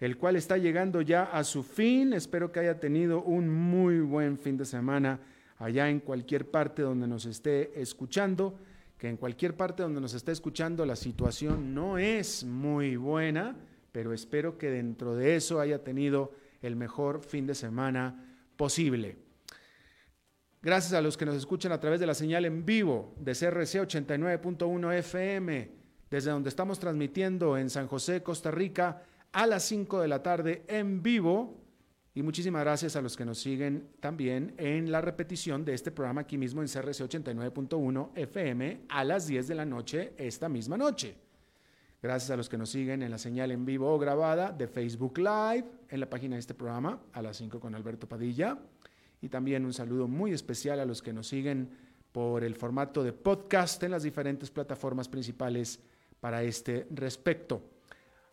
el cual está llegando ya a su fin. Espero que haya tenido un muy buen fin de semana allá en cualquier parte donde nos esté escuchando, que en cualquier parte donde nos esté escuchando la situación no es muy buena, pero espero que dentro de eso haya tenido el mejor fin de semana posible. Gracias a los que nos escuchan a través de la señal en vivo de CRC 89.1 FM, desde donde estamos transmitiendo en San José, Costa Rica, a las 5 de la tarde en vivo. Y muchísimas gracias a los que nos siguen también en la repetición de este programa aquí mismo en CRC 89.1 FM a las 10 de la noche esta misma noche. Gracias a los que nos siguen en la señal en vivo o grabada de Facebook Live en la página de este programa a las 5 con Alberto Padilla. Y también un saludo muy especial a los que nos siguen por el formato de podcast en las diferentes plataformas principales para este respecto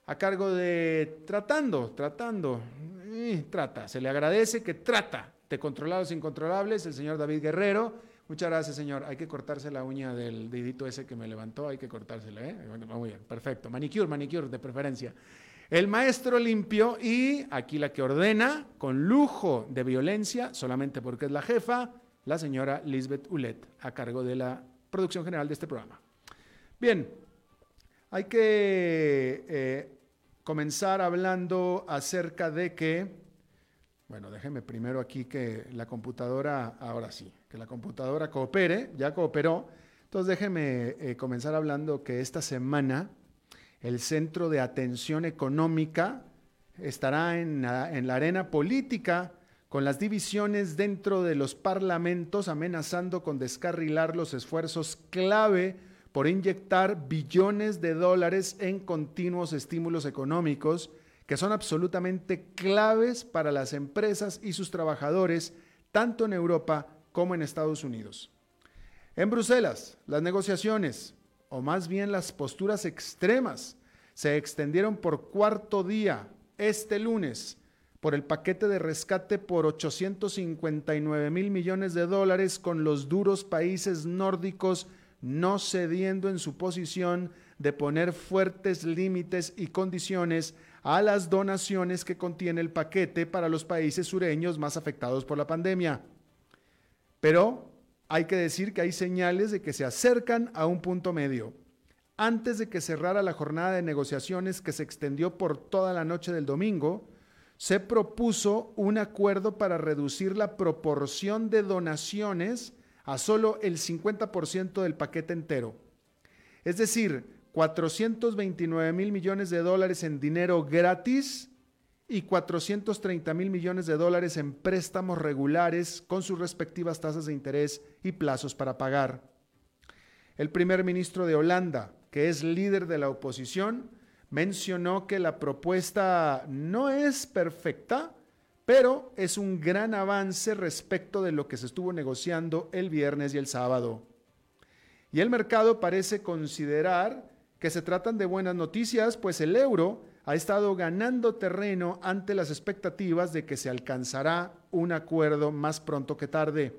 a cargo de tratando, tratando, trata, se le agradece que trata de controlar los incontrolables, el señor David Guerrero. Muchas gracias, señor. Hay que cortarse la uña del dedito ese que me levantó, hay que cortársela, ¿eh? muy bien, perfecto. Manicure, manicure de preferencia. El maestro limpio y aquí la que ordena, con lujo de violencia, solamente porque es la jefa, la señora Lisbeth Ulet, a cargo de la producción general de este programa. Bien, hay que eh, comenzar hablando acerca de que, bueno, déjeme primero aquí que la computadora, ahora sí, que la computadora coopere, ya cooperó. Entonces déjeme eh, comenzar hablando que esta semana el Centro de Atención Económica estará en en la arena política con las divisiones dentro de los parlamentos amenazando con descarrilar los esfuerzos clave por inyectar billones de dólares en continuos estímulos económicos que son absolutamente claves para las empresas y sus trabajadores, tanto en Europa como en Estados Unidos. En Bruselas, las negociaciones, o más bien las posturas extremas, se extendieron por cuarto día este lunes por el paquete de rescate por 859 mil millones de dólares con los duros países nórdicos no cediendo en su posición de poner fuertes límites y condiciones a las donaciones que contiene el paquete para los países sureños más afectados por la pandemia. Pero hay que decir que hay señales de que se acercan a un punto medio. Antes de que cerrara la jornada de negociaciones que se extendió por toda la noche del domingo, se propuso un acuerdo para reducir la proporción de donaciones a solo el 50% del paquete entero. Es decir, 429 mil millones de dólares en dinero gratis y 430 mil millones de dólares en préstamos regulares con sus respectivas tasas de interés y plazos para pagar. El primer ministro de Holanda, que es líder de la oposición, mencionó que la propuesta no es perfecta, pero es un gran avance respecto de lo que se estuvo negociando el viernes y el sábado. Y el mercado parece considerar que se tratan de buenas noticias, pues el euro ha estado ganando terreno ante las expectativas de que se alcanzará un acuerdo más pronto que tarde.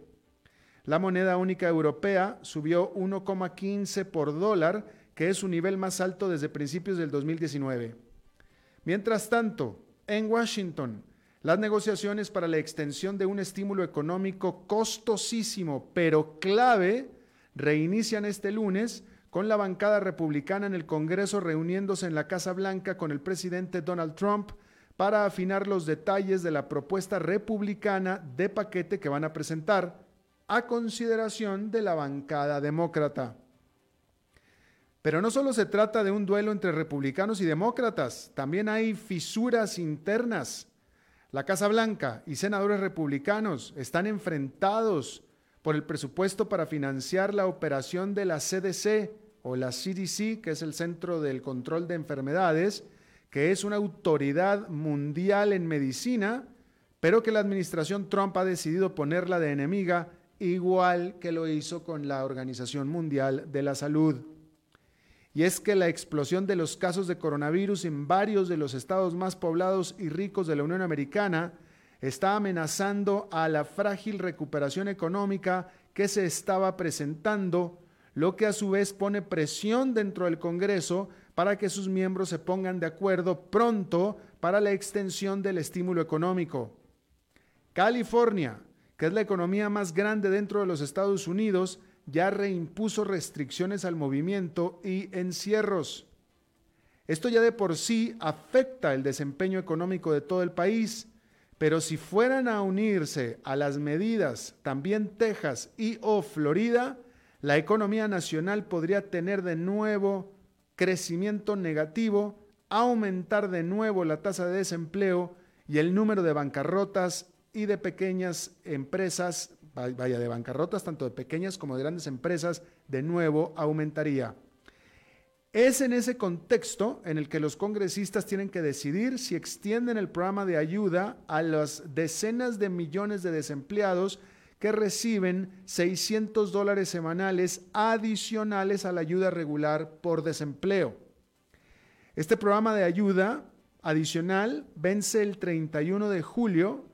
La moneda única europea subió 1,15 por dólar, que es su nivel más alto desde principios del 2019. Mientras tanto, en Washington, las negociaciones para la extensión de un estímulo económico costosísimo, pero clave, reinician este lunes con la bancada republicana en el Congreso reuniéndose en la Casa Blanca con el presidente Donald Trump para afinar los detalles de la propuesta republicana de paquete que van a presentar a consideración de la bancada demócrata. Pero no solo se trata de un duelo entre republicanos y demócratas, también hay fisuras internas la Casa Blanca y senadores republicanos están enfrentados por el presupuesto para financiar la operación de la CDC o la CDC, que es el Centro del Control de Enfermedades, que es una autoridad mundial en medicina, pero que la administración Trump ha decidido ponerla de enemiga, igual que lo hizo con la Organización Mundial de la Salud. Y es que la explosión de los casos de coronavirus en varios de los estados más poblados y ricos de la Unión Americana está amenazando a la frágil recuperación económica que se estaba presentando, lo que a su vez pone presión dentro del Congreso para que sus miembros se pongan de acuerdo pronto para la extensión del estímulo económico. California, que es la economía más grande dentro de los Estados Unidos, ya reimpuso restricciones al movimiento y encierros. Esto ya de por sí afecta el desempeño económico de todo el país, pero si fueran a unirse a las medidas también Texas y o Florida, la economía nacional podría tener de nuevo crecimiento negativo, aumentar de nuevo la tasa de desempleo y el número de bancarrotas y de pequeñas empresas, vaya, de bancarrotas, tanto de pequeñas como de grandes empresas, de nuevo aumentaría. Es en ese contexto en el que los congresistas tienen que decidir si extienden el programa de ayuda a las decenas de millones de desempleados que reciben 600 dólares semanales adicionales a la ayuda regular por desempleo. Este programa de ayuda adicional vence el 31 de julio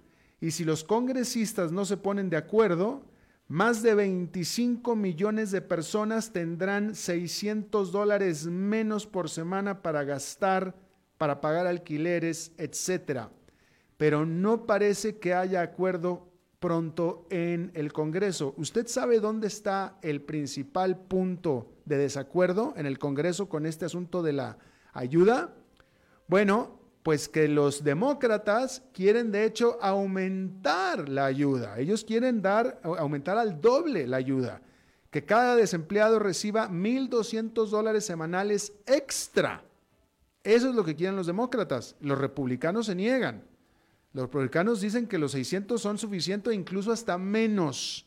y si los congresistas no se ponen de acuerdo, más de 25 millones de personas tendrán 600 dólares menos por semana para gastar, para pagar alquileres, etc. Pero no parece que haya acuerdo pronto en el Congreso. ¿Usted sabe dónde está el principal punto de desacuerdo en el Congreso con este asunto de la ayuda? Bueno, pues que los demócratas quieren de hecho aumentar la ayuda. Ellos quieren dar, aumentar al doble la ayuda. Que cada desempleado reciba 1.200 dólares semanales extra. Eso es lo que quieren los demócratas. Los republicanos se niegan. Los republicanos dicen que los 600 son suficientes, incluso hasta menos.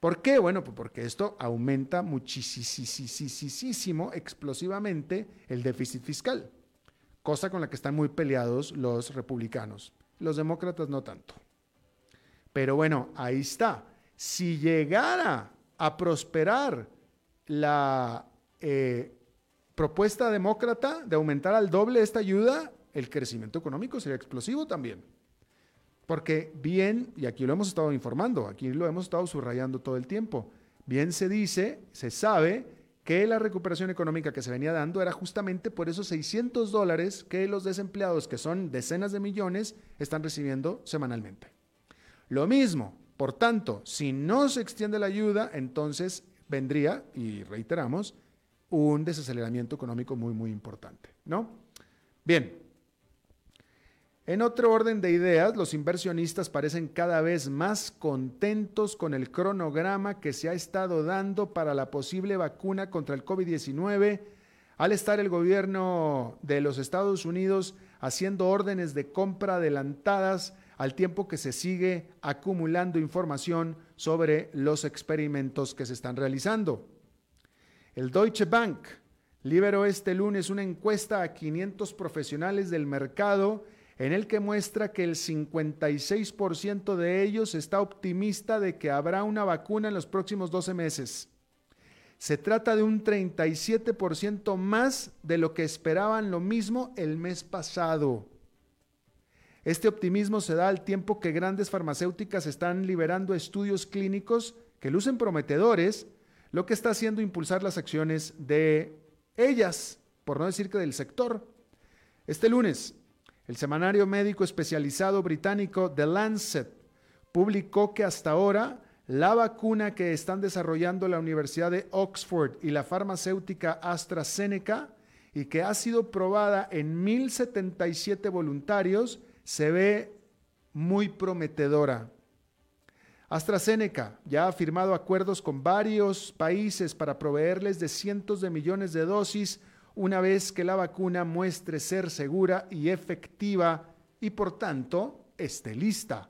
¿Por qué? Bueno, pues porque esto aumenta muchísimo, explosivamente, el déficit fiscal, cosa con la que están muy peleados los republicanos. Los demócratas no tanto. Pero bueno, ahí está. Si llegara a prosperar la eh, propuesta demócrata de aumentar al doble esta ayuda, el crecimiento económico sería explosivo también. Porque bien, y aquí lo hemos estado informando, aquí lo hemos estado subrayando todo el tiempo, bien se dice, se sabe que la recuperación económica que se venía dando era justamente por esos 600 dólares que los desempleados, que son decenas de millones, están recibiendo semanalmente. Lo mismo, por tanto, si no se extiende la ayuda, entonces vendría, y reiteramos, un desaceleramiento económico muy, muy importante, ¿no? Bien, en otro orden de ideas, los inversionistas parecen cada vez más contentos con el cronograma que se ha estado dando para la posible vacuna contra el COVID-19 al estar el gobierno de los Estados Unidos haciendo órdenes de compra adelantadas al tiempo que se sigue acumulando información sobre los experimentos que se están realizando. El Deutsche Bank liberó este lunes una encuesta a 500 profesionales del mercado en el que muestra que el 56% de ellos está optimista de que habrá una vacuna en los próximos 12 meses. Se trata de un 37% más de lo que esperaban lo mismo el mes pasado. Este optimismo se da al tiempo que grandes farmacéuticas están liberando estudios clínicos que lucen prometedores, lo que está haciendo impulsar las acciones de ellas, por no decir que del sector. Este lunes, el semanario médico especializado británico The Lancet publicó que hasta ahora la vacuna que están desarrollando la Universidad de Oxford y la farmacéutica AstraZeneca y que ha sido probada en 1077 voluntarios se ve muy prometedora. AstraZeneca ya ha firmado acuerdos con varios países para proveerles de cientos de millones de dosis una vez que la vacuna muestre ser segura y efectiva y por tanto esté lista.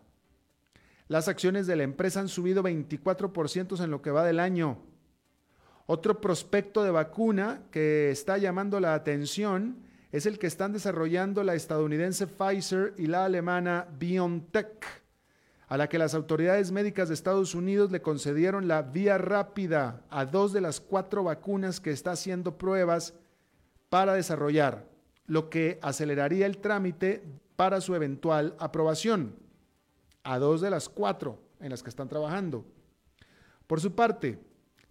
Las acciones de la empresa han subido 24% en lo que va del año. Otro prospecto de vacuna que está llamando la atención es el que están desarrollando la estadounidense Pfizer y la alemana BioNTech, a la que las autoridades médicas de Estados Unidos le concedieron la vía rápida a dos de las cuatro vacunas que está haciendo pruebas para desarrollar, lo que aceleraría el trámite para su eventual aprobación, a dos de las cuatro en las que están trabajando. Por su parte,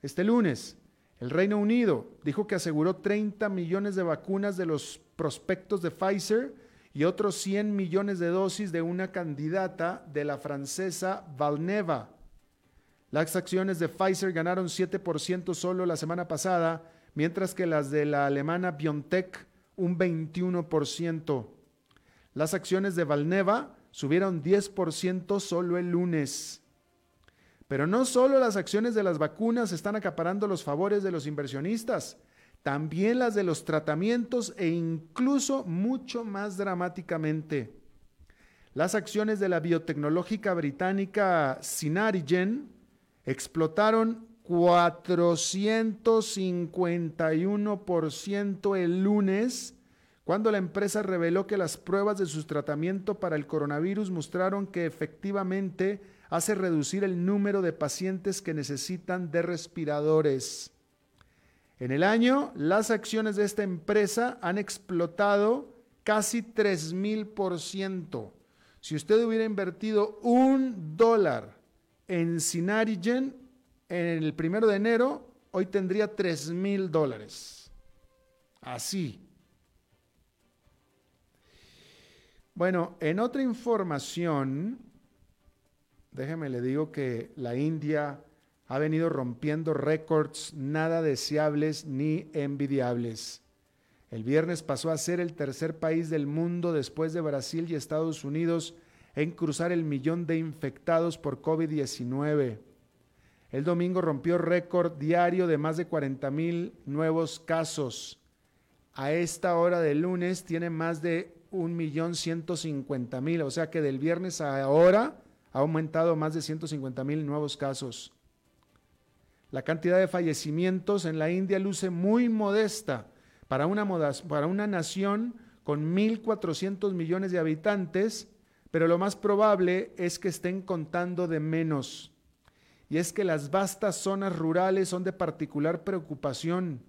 este lunes, el Reino Unido dijo que aseguró 30 millones de vacunas de los prospectos de Pfizer y otros 100 millones de dosis de una candidata de la francesa Valneva. Las acciones de Pfizer ganaron 7% solo la semana pasada, mientras que las de la alemana BioNTech un 21%. Las acciones de Valneva subieron 10% solo el lunes. Pero no solo las acciones de las vacunas están acaparando los favores de los inversionistas, también las de los tratamientos e incluso mucho más dramáticamente. Las acciones de la biotecnológica británica Sinarigen explotaron 451% el lunes cuando la empresa reveló que las pruebas de su tratamiento para el coronavirus mostraron que efectivamente hace reducir el número de pacientes que necesitan de respiradores. En el año, las acciones de esta empresa han explotado casi 3.000%. Si usted hubiera invertido un dólar en Sinarigen en el primero de enero, hoy tendría 3.000 dólares. Así. Bueno, en otra información, déjeme le digo que la India ha venido rompiendo récords nada deseables ni envidiables. El viernes pasó a ser el tercer país del mundo después de Brasil y Estados Unidos en cruzar el millón de infectados por COVID-19. El domingo rompió récord diario de más de 40 mil nuevos casos. A esta hora del lunes tiene más de 1.150.000, o sea que del viernes a ahora ha aumentado más de 150 mil nuevos casos. La cantidad de fallecimientos en la India luce muy modesta para una, para una nación con 1.400 millones de habitantes, pero lo más probable es que estén contando de menos. Y es que las vastas zonas rurales son de particular preocupación.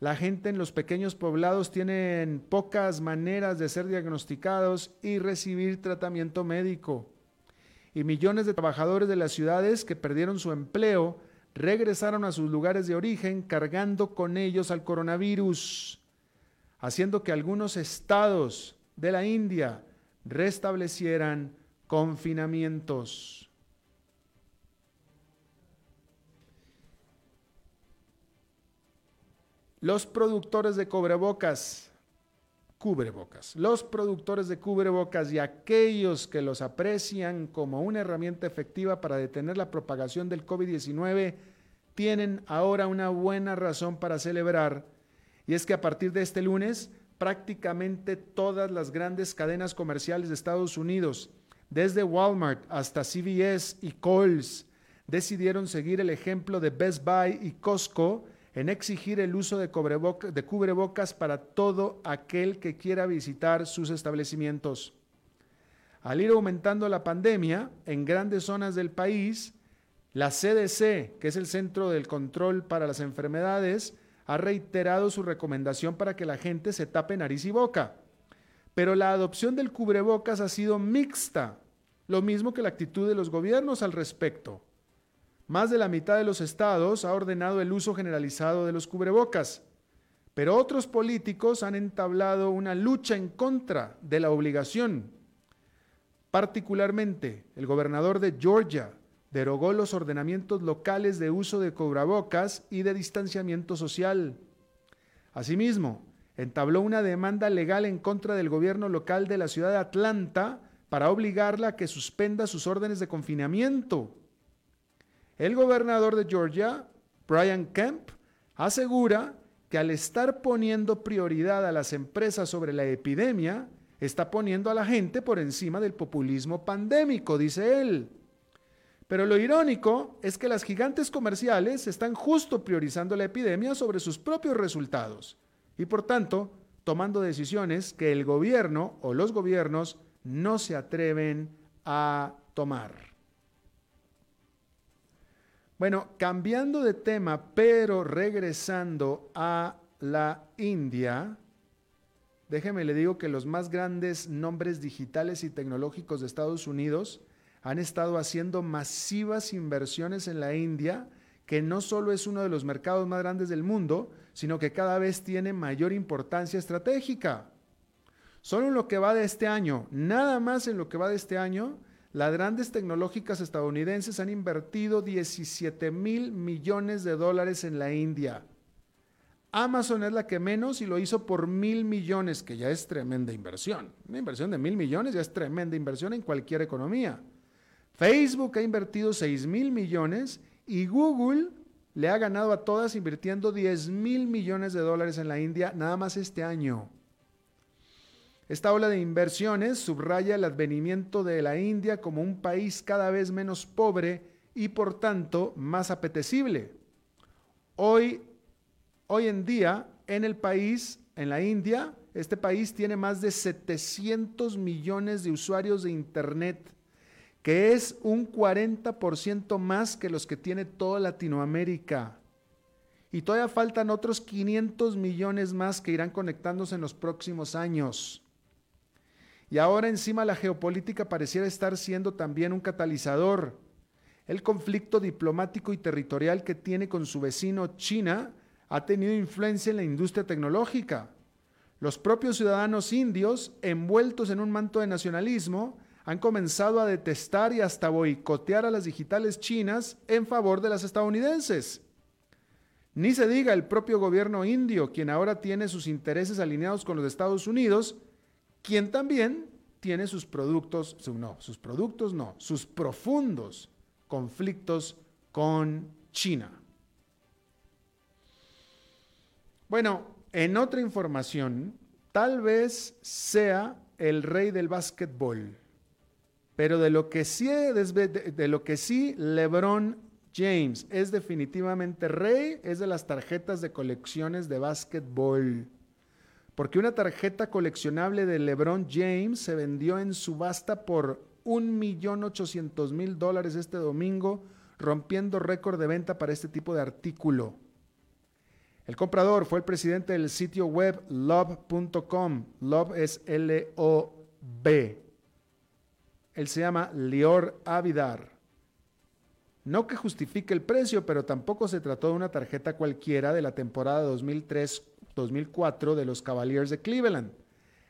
La gente en los pequeños poblados tienen pocas maneras de ser diagnosticados y recibir tratamiento médico y millones de trabajadores de las ciudades que perdieron su empleo regresaron a sus lugares de origen cargando con ellos al coronavirus, haciendo que algunos estados de la India restablecieran confinamientos. Los productores de cobrebocas cubrebocas. Los productores de cubrebocas y aquellos que los aprecian como una herramienta efectiva para detener la propagación del COVID-19 tienen ahora una buena razón para celebrar. Y es que a partir de este lunes, prácticamente todas las grandes cadenas comerciales de Estados Unidos, desde Walmart hasta CVS y Kohl's, decidieron seguir el ejemplo de Best Buy y Costco en exigir el uso de, de cubrebocas para todo aquel que quiera visitar sus establecimientos. Al ir aumentando la pandemia en grandes zonas del país, la CDC, que es el Centro del Control para las Enfermedades, ha reiterado su recomendación para que la gente se tape nariz y boca. Pero la adopción del cubrebocas ha sido mixta, lo mismo que la actitud de los gobiernos al respecto. Más de la mitad de los estados ha ordenado el uso generalizado de los cubrebocas, pero otros políticos han entablado una lucha en contra de la obligación. Particularmente, el gobernador de Georgia derogó los ordenamientos locales de uso de cubrebocas y de distanciamiento social. Asimismo, entabló una demanda legal en contra del gobierno local de la ciudad de Atlanta para obligarla a que suspenda sus órdenes de confinamiento el gobernador de Georgia, Brian Kemp, asegura que al estar poniendo prioridad a las empresas sobre la epidemia, está poniendo a la gente por encima del populismo pandémico, dice él. Pero lo irónico es que las gigantes comerciales están justo priorizando la epidemia sobre sus propios resultados y por tanto tomando decisiones que el gobierno o los gobiernos no se atreven a tomar. Bueno, cambiando de tema, pero regresando a la India, déjeme le digo que los más grandes nombres digitales y tecnológicos de Estados Unidos han estado haciendo masivas inversiones en la India, que no solo es uno de los mercados más grandes del mundo, sino que cada vez tiene mayor importancia estratégica. Solo en lo que va de este año, nada más en lo que va de este año, las grandes tecnológicas estadounidenses han invertido 17 mil millones de dólares en la India. Amazon es la que menos y lo hizo por mil millones, que ya es tremenda inversión. Una inversión de mil millones ya es tremenda inversión en cualquier economía. Facebook ha invertido 6 mil millones y Google le ha ganado a todas invirtiendo 10 mil millones de dólares en la India nada más este año. Esta ola de inversiones subraya el advenimiento de la India como un país cada vez menos pobre y por tanto más apetecible. Hoy, hoy en día, en el país, en la India, este país tiene más de 700 millones de usuarios de Internet que es un 40% más que los que tiene toda Latinoamérica. Y todavía faltan otros 500 millones más que irán conectándose en los próximos años. Y ahora encima la geopolítica pareciera estar siendo también un catalizador. El conflicto diplomático y territorial que tiene con su vecino China ha tenido influencia en la industria tecnológica. Los propios ciudadanos indios, envueltos en un manto de nacionalismo, han comenzado a detestar y hasta boicotear a las digitales chinas en favor de las estadounidenses. Ni se diga el propio gobierno indio, quien ahora tiene sus intereses alineados con los Estados Unidos, quien también tiene sus productos, no, sus productos no, sus profundos conflictos con China. Bueno, en otra información, tal vez sea el rey del básquetbol. Pero de lo que sí, de, lo que sí LeBron James es definitivamente rey es de las tarjetas de colecciones de básquetbol. Porque una tarjeta coleccionable de LeBron James se vendió en subasta por 1.800.000 dólares este domingo, rompiendo récord de venta para este tipo de artículo. El comprador fue el presidente del sitio web love.com. Love es L-O-B. Él se llama Lior Avidar. No que justifique el precio, pero tampoco se trató de una tarjeta cualquiera de la temporada 2003-2004 de los Cavaliers de Cleveland.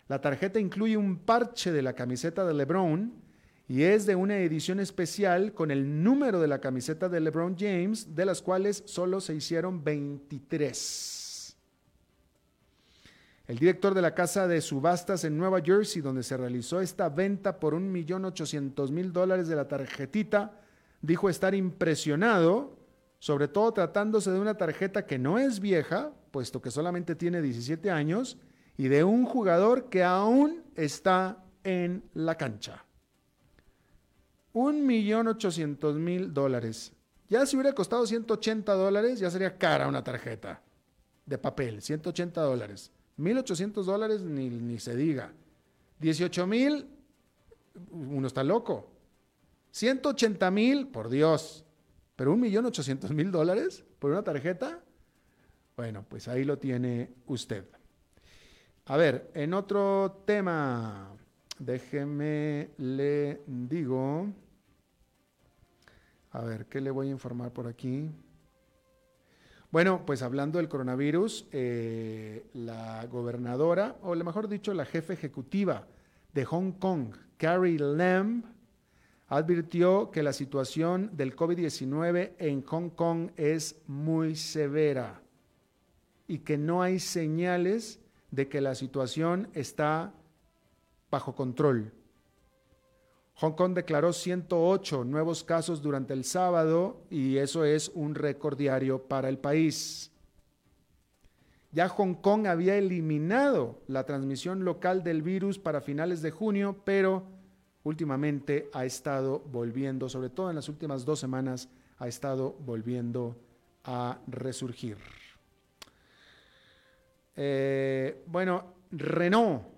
La tarjeta incluye un parche de la camiseta de LeBron y es de una edición especial con el número de la camiseta de LeBron James, de las cuales solo se hicieron 23. El director de la casa de subastas en Nueva Jersey, donde se realizó esta venta por un millón ochocientos mil dólares de la tarjetita, dijo estar impresionado, sobre todo tratándose de una tarjeta que no es vieja, puesto que solamente tiene 17 años, y de un jugador que aún está en la cancha. Un millón ochocientos mil dólares. Ya si hubiera costado 180 dólares, ya sería cara una tarjeta de papel, 180 dólares. 1.800 dólares ni, ni se diga. 18 mil, uno está loco. 180 mil, por Dios. Pero 1.800.000 dólares por una tarjeta. Bueno, pues ahí lo tiene usted. A ver, en otro tema, déjeme le digo. A ver, ¿qué le voy a informar por aquí? Bueno, pues hablando del coronavirus, eh, la gobernadora, o mejor dicho, la jefe ejecutiva de Hong Kong, Carrie Lam, advirtió que la situación del COVID-19 en Hong Kong es muy severa y que no hay señales de que la situación está bajo control. Hong Kong declaró 108 nuevos casos durante el sábado y eso es un récord diario para el país. Ya Hong Kong había eliminado la transmisión local del virus para finales de junio, pero últimamente ha estado volviendo, sobre todo en las últimas dos semanas, ha estado volviendo a resurgir. Eh, bueno, Renault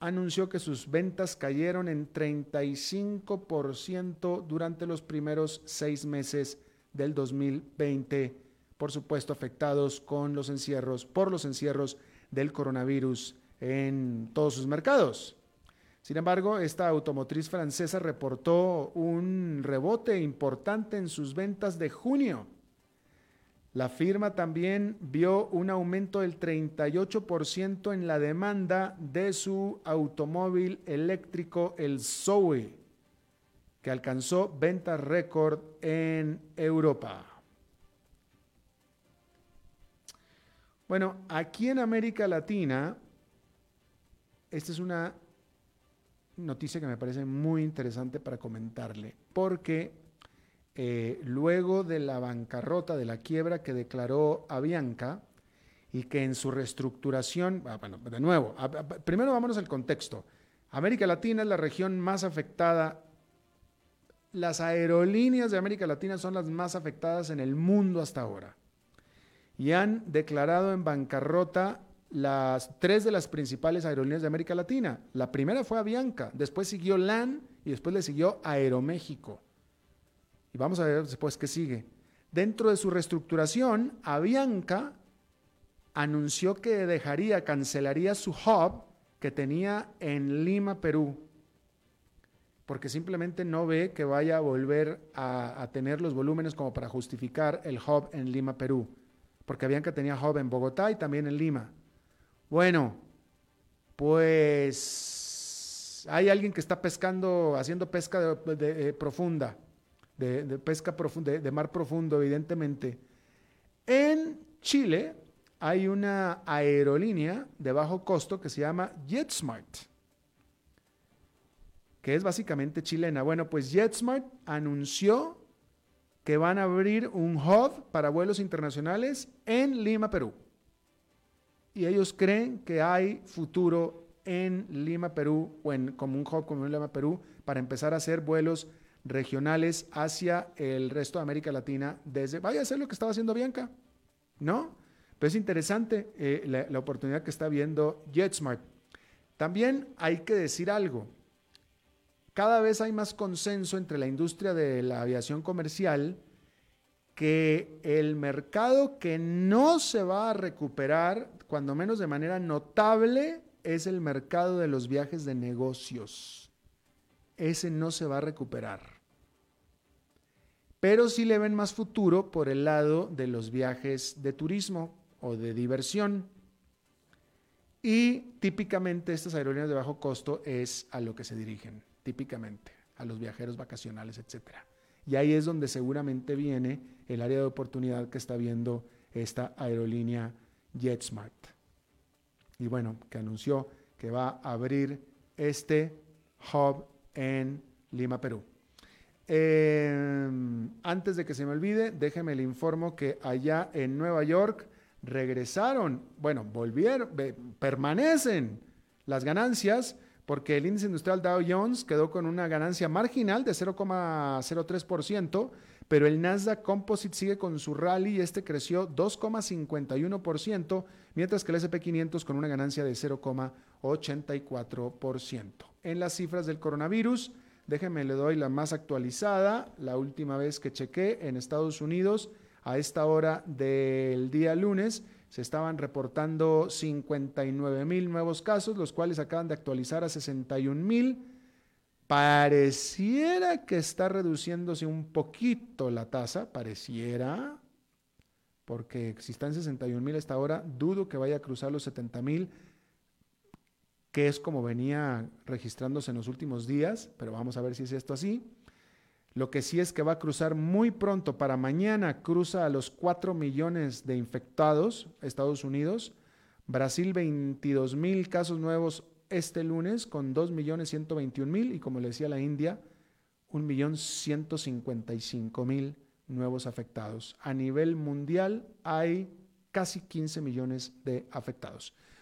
anunció que sus ventas cayeron en 35% durante los primeros seis meses del 2020, por supuesto afectados con los encierros, por los encierros del coronavirus en todos sus mercados. Sin embargo, esta automotriz francesa reportó un rebote importante en sus ventas de junio. La firma también vio un aumento del 38% en la demanda de su automóvil eléctrico, el Zoe, que alcanzó ventas récord en Europa. Bueno, aquí en América Latina, esta es una noticia que me parece muy interesante para comentarle, porque eh, luego de la bancarrota, de la quiebra que declaró Avianca y que en su reestructuración, ah, bueno, de nuevo, primero vámonos al contexto. América Latina es la región más afectada. Las aerolíneas de América Latina son las más afectadas en el mundo hasta ahora. Y han declarado en bancarrota las tres de las principales aerolíneas de América Latina. La primera fue Avianca, después siguió LAN y después le siguió Aeroméxico. Vamos a ver después qué sigue. Dentro de su reestructuración, Avianca anunció que dejaría, cancelaría su hub que tenía en Lima, Perú, porque simplemente no ve que vaya a volver a, a tener los volúmenes como para justificar el hub en Lima, Perú, porque Avianca tenía hub en Bogotá y también en Lima. Bueno, pues hay alguien que está pescando, haciendo pesca de, eh, profunda, de, pesca profunda, de, mar profundo, evidentemente. En Chile hay una aerolínea de bajo costo que se llama JetSmart, que es básicamente chilena. Bueno, pues JetSmart anunció que van a abrir un hub para vuelos internacionales en Lima, Perú y ellos creen que hay futuro en Lima, Perú, o en, como un hub como en Lima, Perú, para empezar a hacer vuelos regionales hacia el resto de América Latina desde, vaya a hacer lo que estaba haciendo Bianca, ¿no? Pero es interesante eh, la, la oportunidad que está viendo JetSmart. También hay que decir algo. Cada vez hay más consenso entre la industria de la aviación comercial que el mercado que no se va a recuperar, cuando menos de manera notable, es el mercado de los viajes de negocios. Ese no se va a recuperar. Pero sí le ven más futuro por el lado de los viajes de turismo o de diversión. Y típicamente estas aerolíneas de bajo costo es a lo que se dirigen, típicamente, a los viajeros vacacionales, etcétera. Y ahí es donde seguramente viene el área de oportunidad que está viendo esta aerolínea JetSmart. Y bueno, que anunció que va a abrir este hub en Lima, Perú. Em, antes de que se me olvide, déjeme le informo que allá en Nueva York regresaron, bueno, volvieron, permanecen las ganancias porque el índice industrial Dow Jones quedó con una ganancia marginal de 0,03%, pero el Nasdaq Composite sigue con su rally y este creció 2,51%, mientras que el SP500 con una ganancia de 0,84%. En las cifras del coronavirus, déjenme le doy la más actualizada, la última vez que chequé en Estados Unidos a esta hora del día lunes se estaban reportando 59 mil nuevos casos, los cuales acaban de actualizar a 61 mil. Pareciera que está reduciéndose un poquito la tasa, pareciera, porque si está en 61 mil hasta ahora, dudo que vaya a cruzar los 70 mil, que es como venía registrándose en los últimos días, pero vamos a ver si es esto así. Lo que sí es que va a cruzar muy pronto, para mañana cruza a los 4 millones de infectados Estados Unidos. Brasil 22 mil casos nuevos este lunes con 2 millones 121 mil y como le decía la India, 1 millón 155 mil nuevos afectados. A nivel mundial hay casi 15 millones de afectados.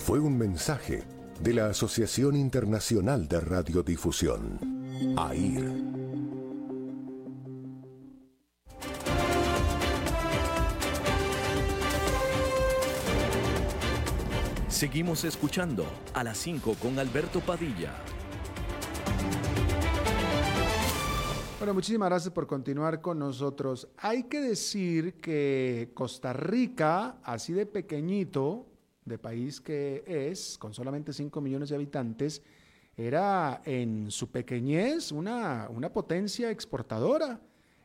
fue un mensaje de la Asociación Internacional de Radiodifusión, AIR. Seguimos escuchando a las 5 con Alberto Padilla. Bueno, muchísimas gracias por continuar con nosotros. Hay que decir que Costa Rica, así de pequeñito, de país que es, con solamente 5 millones de habitantes, era en su pequeñez una, una potencia exportadora,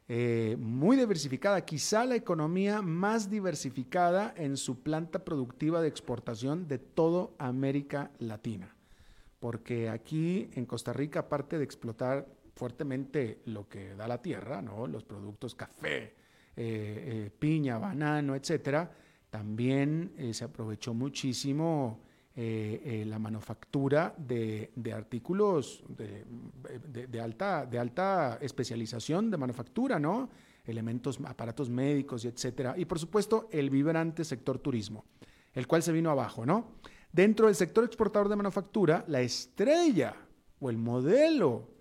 eh, muy diversificada, quizá la economía más diversificada en su planta productiva de exportación de toda América Latina. Porque aquí en Costa Rica, aparte de explotar fuertemente lo que da la tierra, ¿no? los productos café, eh, eh, piña, banano, etcétera, también eh, se aprovechó muchísimo eh, eh, la manufactura de, artículos de, alta, de alta especialización de manufactura, ¿no? Elementos, aparatos médicos y etcétera. Y por supuesto, el vibrante sector turismo, el cual se vino abajo, ¿no? Dentro del sector exportador de manufactura, la estrella o el modelo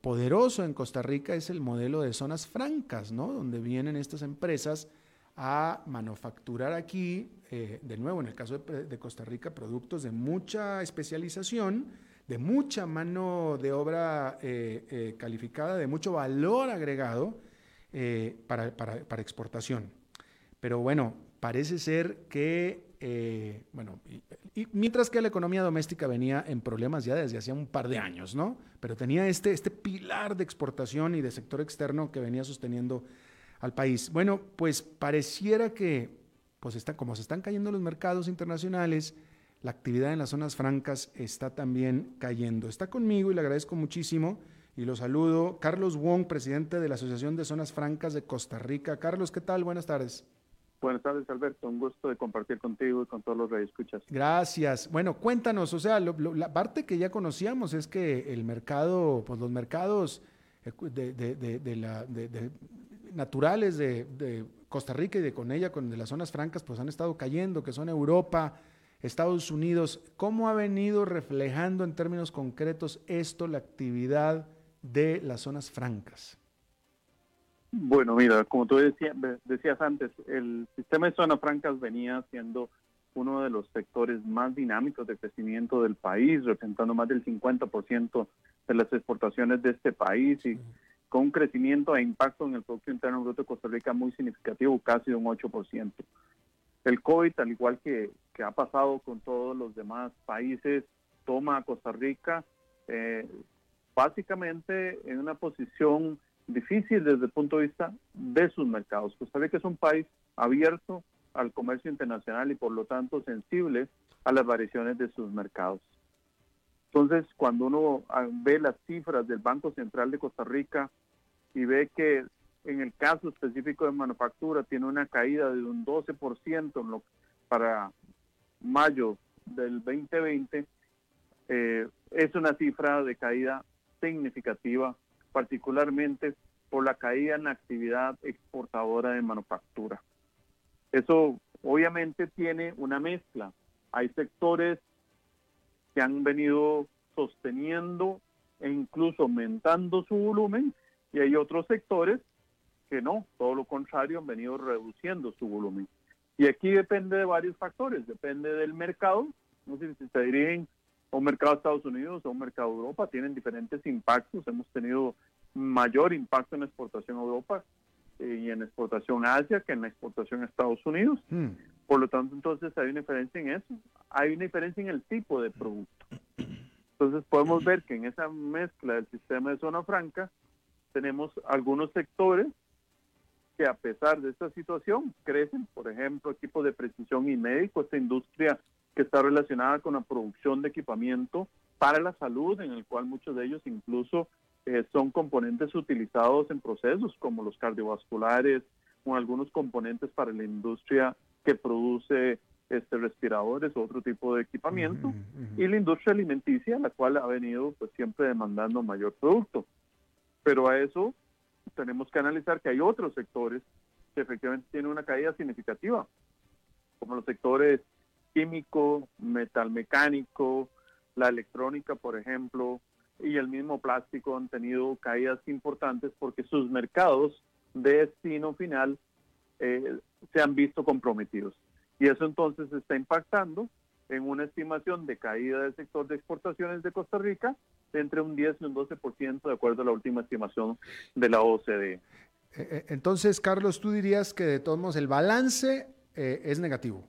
poderoso en Costa Rica es el modelo de zonas francas, ¿no? Donde vienen estas empresas a manufacturar aquí, eh, de nuevo en el caso de, Costa Rica, productos de mucha especialización, de mucha mano de obra eh, eh, calificada, de mucho valor agregado para, para, exportación. Pero bueno, parece ser que, bueno, y, mientras que la economía doméstica venía en problemas ya desde hacía un par de años, ¿no? Pero tenía este, este pilar de exportación y de sector externo que venía sosteniendo al país. Bueno, pues pareciera que, pues está, como se están cayendo los mercados internacionales, la actividad en las zonas francas está también cayendo. Está conmigo y le agradezco muchísimo y lo saludo. Carlos Wong, presidente de la Asociación de Zonas Francas de Costa Rica. Carlos, ¿qué tal? Buenas tardes. Buenas tardes, Alberto. Un gusto de compartir contigo y con todos los escuchas. Gracias. Bueno, cuéntanos, o sea, la parte que ya conocíamos es que el mercado, pues los mercados eh, de, de, de la, naturales de, Costa Rica y de con ella, con de las zonas francas, pues han estado cayendo, que son Europa, Estados Unidos. ¿Cómo ha venido reflejando en términos concretos esto, la actividad de las zonas francas? Bueno, mira, como tú decías antes, el sistema de zonas francas venía siendo uno de los sectores más dinámicos de crecimiento del país, representando más del 50% de las exportaciones de este país y con un crecimiento e impacto en el Producto Interno Bruto de Costa Rica muy significativo, casi de un 8%. El COVID, al igual que, que, ha pasado con todos los demás países, toma a Costa Rica eh, básicamente en una posición difícil desde el punto de vista de sus mercados. Costa Rica es un país abierto al comercio internacional y por lo tanto sensible a las variaciones de sus mercados. Entonces, cuando uno ah, ve las cifras del Banco Central de Costa Rica y ve que en el caso específico de manufactura tiene una caída de un 12% en lo, para mayo del 2020, eh, es una cifra de caída significativa, particularmente por la caída en la actividad exportadora de manufactura. Eso obviamente tiene una mezcla. Hay sectores que han venido sosteniendo e incluso aumentando su volumen y hay otros sectores que no, todo lo contrario, han venido reduciendo su volumen. Y aquí depende de varios factores, depende del mercado, no sé si se dirigen a un mercado de Estados Unidos o a un mercado de Europa, tienen diferentes impactos, hemos tenido mayor impacto en exportación a Europa eh, y en exportación a Asia que en la exportación a Estados Unidos. Hmm. Por lo tanto, entonces hay una diferencia en eso. Hay una diferencia en el tipo de producto. Entonces podemos ver que en esa mezcla del sistema de zona franca tenemos algunos sectores que a pesar de esta situación crecen, por ejemplo, equipos de precisión y médico, esta industria que está relacionada con la producción de equipamiento para la salud, en el cual muchos de ellos incluso eh, son componentes utilizados en procesos como los cardiovasculares o algunos componentes para la industria que produce este respiradores o otro tipo de equipamiento y la industria alimenticia la cual ha venido pues siempre demandando mayor producto pero a eso tenemos que analizar que hay otros sectores que efectivamente tienen una caída significativa como los sectores químico metalmecánico la electrónica por ejemplo y el mismo plástico han tenido caídas importantes porque sus mercados de destino final eh, se han visto comprometidos. Y eso entonces está impactando en una estimación de caída del sector de exportaciones de Costa Rica de entre un 10 y un 12% de acuerdo a la última estimación de la OCDE. Eh, eh, entonces, Carlos, tú dirías que de todos modos el balance es negativo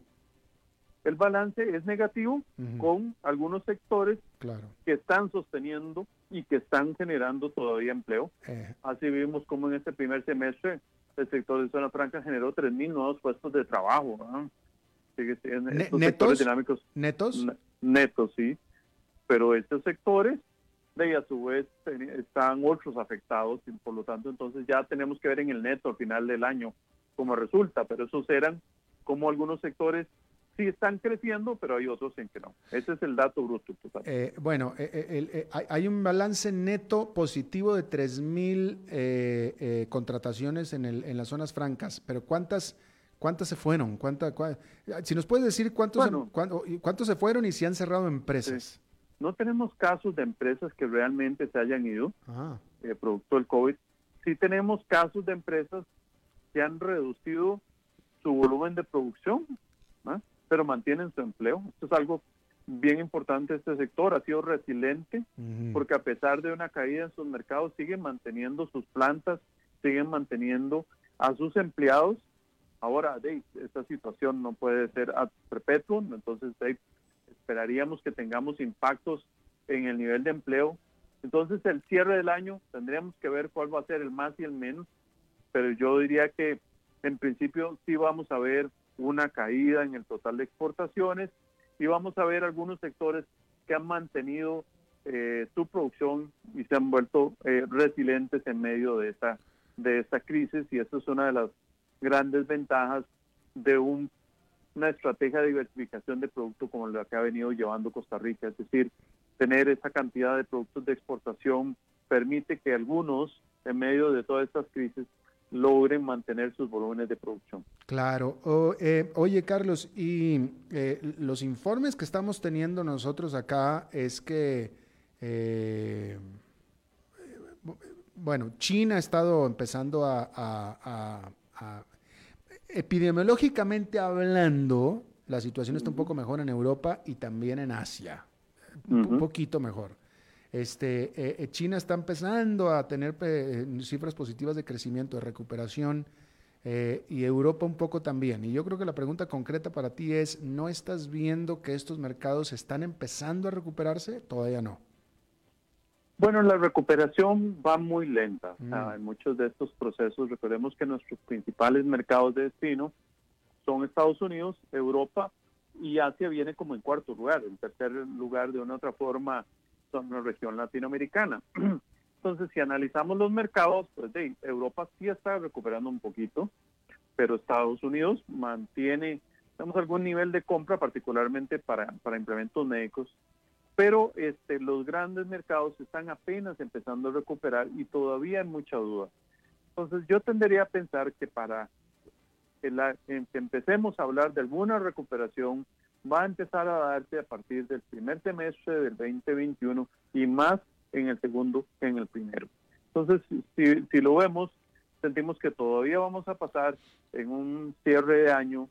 el balance es negativo con algunos sectores que están sosteniendo y que están generando todavía empleo. Eh. Así vimos como en este primer semestre el sector de zona franca generó 3.000 nuevos puestos de trabajo. ¿Netos? dinámicos. ¿Netos? Netos, sí. Pero estos sectores, de a su vez, están otros afectados y por lo tanto entonces ya tenemos que ver en el neto al final del año cómo resulta, pero esos eran como algunos sectores sí están creciendo, pero hay otros en que no. Ese es el dato bruto total. Eh, bueno, eh, eh, hay un balance neto positivo de 3.000 contrataciones en, el, en las zonas francas, pero ¿cuántas, cuántas se fueron? ¿Cuánta, si nos puedes decir cuántos, se, cuántos se fueron y si han cerrado empresas. No tenemos casos de empresas que realmente se hayan ido, ah. producto del COVID. Sí tenemos casos de empresas que han reducido su volumen de producción, ¿no? pero mantienen su empleo. Esto es algo bien importante. Este sector ha sido resiliente porque a pesar de una caída en sus mercados, siguen manteniendo sus plantas, siguen manteniendo a sus empleados. Ahora, esta situación no puede ser a perpetuo, entonces esperaríamos que tengamos impactos en el nivel de empleo. Entonces, el cierre del año tendríamos que ver cuál va a ser el más y el menos, pero yo diría que en principio sí vamos a ver una caída en el total de exportaciones y vamos a ver algunos sectores que han mantenido eh, su producción y se han vuelto eh, resilientes en medio de esta, de esta crisis y eso es una de las grandes ventajas de un, una estrategia de diversificación de productos como la que ha venido llevando Costa Rica, es decir, tener esa cantidad de productos de exportación permite que algunos en medio de todas estas crisis logren mantener sus volúmenes de producción. Claro. Eh, oye, Carlos, y eh, los informes que estamos teniendo nosotros acá es que, eh, bueno, China ha estado empezando a, epidemiológicamente hablando, la situación está un poco mejor en Europa y también en Asia, un poquito mejor. Este, eh, eh, China está empezando a tener eh, cifras positivas de crecimiento, de recuperación, y Europa un poco también. Y yo creo que la pregunta concreta para ti es, ¿no estás viendo que estos mercados están empezando a recuperarse? Todavía no. Bueno, la recuperación va muy lenta. Mm. en muchos de estos procesos, recordemos que nuestros principales mercados de destino son Estados Unidos, Europa y Asia viene como en cuarto lugar. En tercer lugar, de una u otra forma, una región latinoamericana. Entonces, si analizamos los mercados, pues de Europa sí está recuperando un poquito, pero Estados Unidos mantiene, tenemos algún nivel de compra, particularmente para, para implementos médicos, pero este, los grandes mercados están apenas empezando a recuperar y todavía hay mucha duda. Entonces, yo tendería a pensar que para que, empecemos a hablar de alguna recuperación, va a empezar a darse a partir del primer semestre del 2021 y más en el segundo que en el primero. Entonces, si lo vemos, sentimos que todavía vamos a pasar en un cierre de año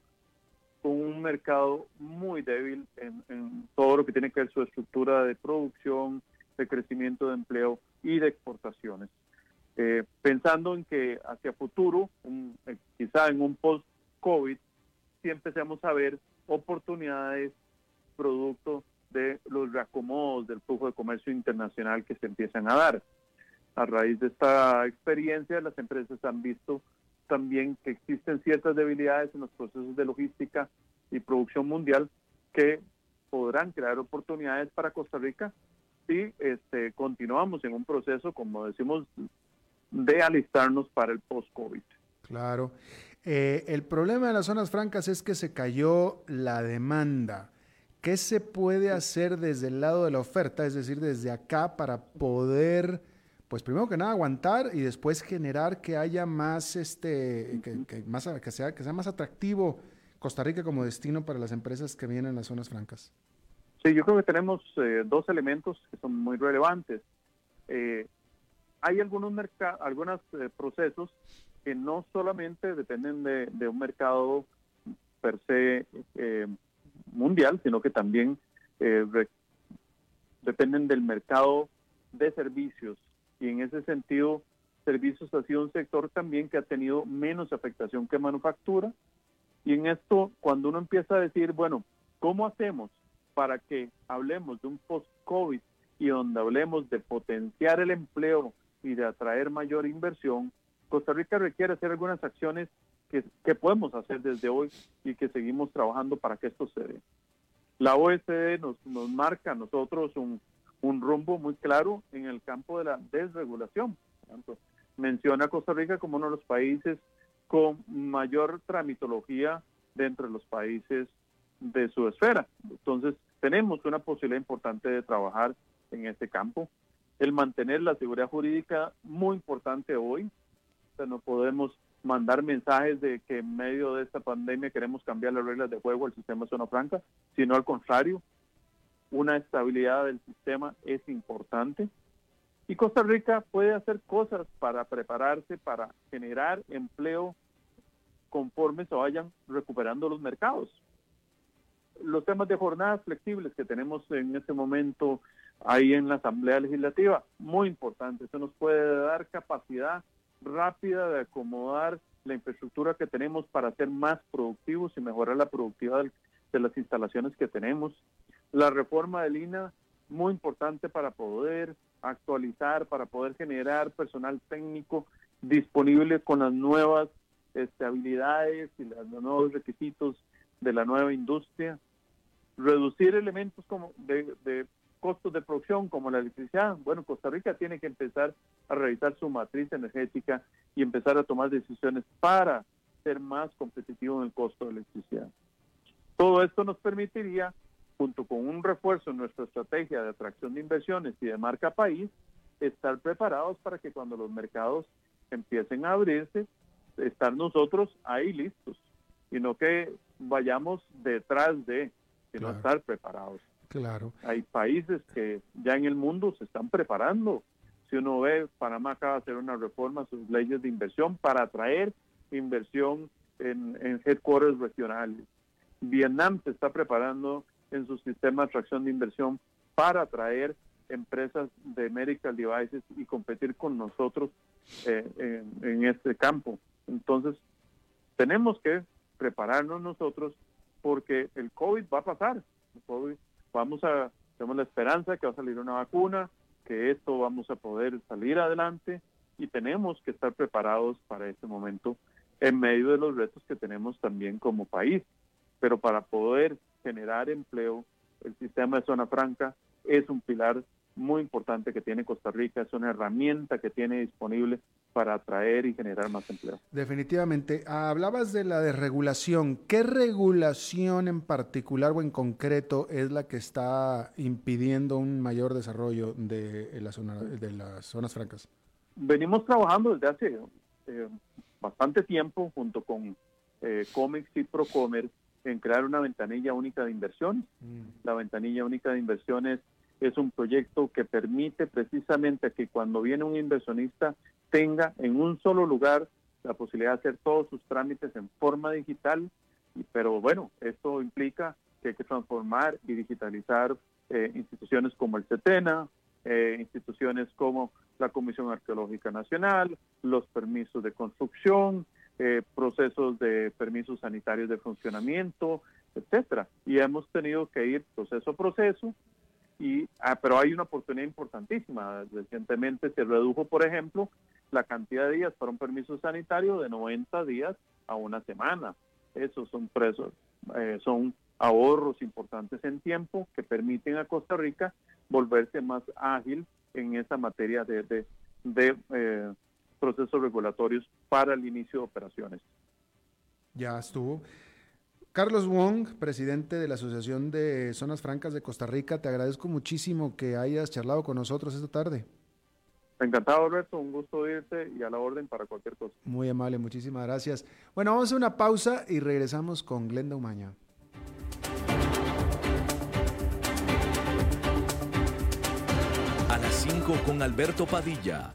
con un mercado muy débil en, en, todo lo que tiene que ver su estructura de producción, de crecimiento de empleo y de exportaciones. Eh, pensando en que hacia futuro, un, eh, quizá en un post-COVID, si empecemos a ver oportunidades producto de los reacomodos del flujo de comercio internacional que se empiezan a dar. A raíz de esta experiencia, las empresas han visto también que existen ciertas debilidades en los procesos de logística y producción mundial que podrán crear oportunidades para Costa Rica si este, continuamos en un proceso, como decimos, de alistarnos para el post-COVID. Claro. Eh, el problema de las zonas francas es que se cayó la demanda. ¿Qué se puede hacer desde el lado de la oferta, es decir, desde acá, para poder, pues primero que nada, aguantar y después generar que haya más, este, que, más, que, sea, que sea más atractivo Costa Rica como destino para las empresas que vienen a las zonas francas? Sí, yo creo que tenemos eh, dos elementos que son muy relevantes. Eh, hay algunos algunos eh, procesos que no solamente dependen de, de un mercado per se mundial, sino que también dependen del mercado de servicios. Y en ese sentido, servicios ha sido un sector también que ha tenido menos afectación que manufactura. Y en esto, cuando uno empieza a decir, bueno, ¿cómo hacemos para que hablemos de un post-COVID y donde hablemos de potenciar el empleo y de atraer mayor inversión, Costa Rica requiere hacer algunas acciones que, que, podemos hacer desde hoy y que seguimos trabajando para que esto se dé. La OSD nos, nos marca a nosotros un, un, rumbo muy claro en el campo de la desregulación. Menciona a Costa Rica como uno de los países con mayor tramitología de los países de su esfera. Entonces, tenemos una posibilidad importante de trabajar en este campo el mantener la seguridad jurídica muy importante hoy. O sea, no podemos mandar mensajes de que en medio de esta pandemia queremos cambiar las reglas de juego del sistema zona franca, sino al contrario, una estabilidad del sistema es importante. Y Costa Rica puede hacer cosas para prepararse, para generar empleo conforme se vayan recuperando los mercados. Los temas de jornadas flexibles que tenemos en este momento ahí en la Asamblea Legislativa. Muy importante, eso nos puede dar capacidad rápida de acomodar la infraestructura que tenemos para ser más productivos y mejorar la productividad de las instalaciones que tenemos. La reforma del INA, muy importante para poder actualizar, para poder generar personal técnico disponible con las nuevas este, habilidades y los nuevos requisitos de la nueva industria. Reducir elementos como de, de costos de producción como la electricidad, bueno, Costa Rica tiene que empezar a revisar su matriz energética y empezar a tomar decisiones para ser más competitivo en el costo de electricidad. Todo esto nos permitiría, junto con un refuerzo en nuestra estrategia de atracción de inversiones y de marca país, estar preparados para que cuando los mercados empiecen a abrirse, estar nosotros ahí listos y no que vayamos detrás de, sino estar preparados. Claro. Hay países que ya en el mundo se están preparando. Si uno ve, Panamá acaba de hacer una reforma a sus leyes de inversión para atraer inversión en, en headquarters regionales. Vietnam se está preparando en su sistema de atracción de inversión para atraer empresas de medical devices y competir con nosotros eh, en, en, este campo. Entonces, tenemos que prepararnos nosotros porque el COVID va a pasar. El COVID vamos a, tenemos la esperanza que va a salir una vacuna, que esto vamos a poder salir adelante y tenemos que estar preparados para este momento en medio de los retos que tenemos también como país. Pero para poder generar empleo, el sistema de zona franca es un pilar muy importante que tiene Costa Rica, es una herramienta que tiene disponible para atraer y generar más empleo. Definitivamente. Hablabas de la desregulación. ¿Qué regulación en particular o en concreto es la que está impidiendo un mayor desarrollo de, la zona, de las zonas francas? Venimos trabajando desde hace eh, bastante tiempo junto con eh, Comex y Procomer en crear una ventanilla única de inversiones. Mm. La ventanilla única de inversiones es un proyecto que permite precisamente que cuando viene un inversionista tenga en un solo lugar la posibilidad de hacer todos sus trámites en forma digital, pero bueno, esto implica que hay que transformar y digitalizar eh, instituciones como el CETENA, eh, instituciones como la Comisión Arqueológica Nacional, los permisos de construcción, eh, procesos de permisos sanitarios de funcionamiento, etcétera. Y hemos tenido que ir proceso a proceso y, ah, pero hay una oportunidad importantísima. Recientemente se redujo, por ejemplo, la cantidad de días para un permiso sanitario de 90 días a una semana. Esos son presos, eh, son ahorros importantes en tiempo que permiten a Costa Rica volverse más ágil en esa materia de, de, de eh, procesos regulatorios para el inicio de operaciones. Ya estuvo. Carlos Wong, presidente de la Asociación de Zonas Francas de Costa Rica, te agradezco muchísimo que hayas charlado con nosotros esta tarde. Encantado, Alberto, un gusto irte y a la orden para cualquier cosa. Muy amable, muchísimas gracias. Bueno, vamos a una pausa y regresamos con Glenda Umaña. A las 5 con Alberto Padilla,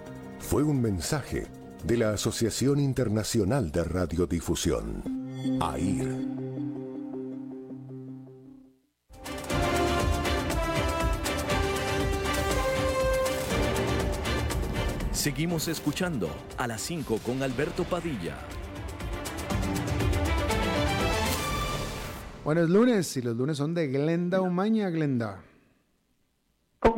fue un mensaje de la Asociación Internacional de Radiodifusión, AIR. Seguimos escuchando a las 5 con Alberto Padilla. Buenos lunes y los lunes son de Glenda Umaña, Glenda.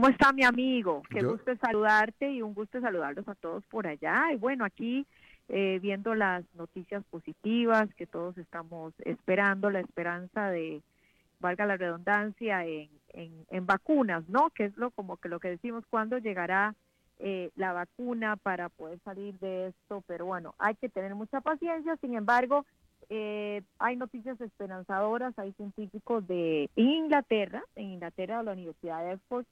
¿Cómo está mi amigo? Qué gusto saludarte y un gusto saludarlos a todos por allá. Y bueno, aquí eh, viendo las noticias positivas que todos estamos esperando, la esperanza de, valga la redundancia, en, en, vacunas, ¿no? Que es lo como que lo que decimos, cuándo llegará eh, la vacuna para poder salir de esto. Pero bueno, hay que tener mucha paciencia. Sin embargo, eh, hay noticias esperanzadoras, hay científicos de Inglaterra, en Inglaterra, de la Universidad de Oxford,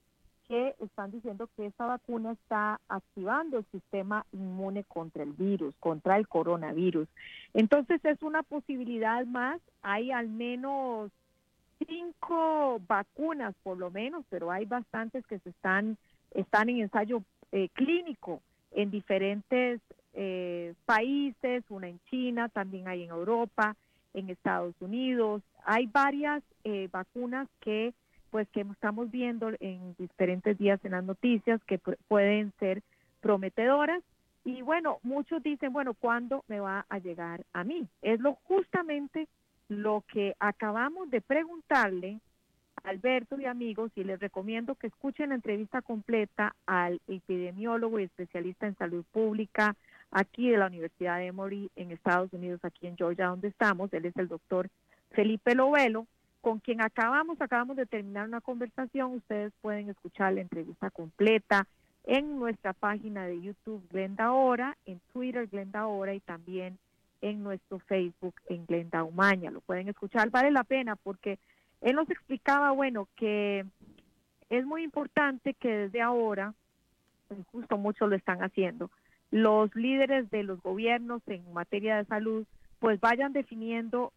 que están diciendo que esta vacuna está activando el sistema inmune contra el virus, contra el coronavirus. Entonces es una posibilidad más, hay al menos cinco vacunas por lo menos, pero hay bastantes que se están, están en ensayo eh, clínico en diferentes eh, países, una en China, también hay en Europa, en Estados Unidos. Hay varias eh, vacunas que pues que estamos viendo en diferentes días en las noticias que pueden ser prometedoras Y bueno, muchos dicen, bueno, ¿cuándo me va a llegar a mí? Es lo justamente lo que acabamos de preguntarle a Alberto y amigos y les recomiendo que escuchen la entrevista completa al epidemiólogo y especialista en salud pública aquí de la Universidad de Emory en Estados Unidos, aquí en Georgia, donde estamos. Él es el doctor Felipe Lovelo, con quien acabamos, acabamos de terminar una conversación. Ustedes pueden escuchar la entrevista completa en nuestra página de YouTube Glenda Hora, en Twitter Glenda Hora y también en nuestro Facebook en Glenda Umaña. Lo pueden escuchar, vale la pena porque él nos explicaba, bueno, que es muy importante que desde ahora, justo muchos lo están haciendo, los líderes de los gobiernos en materia de salud pues vayan definiendo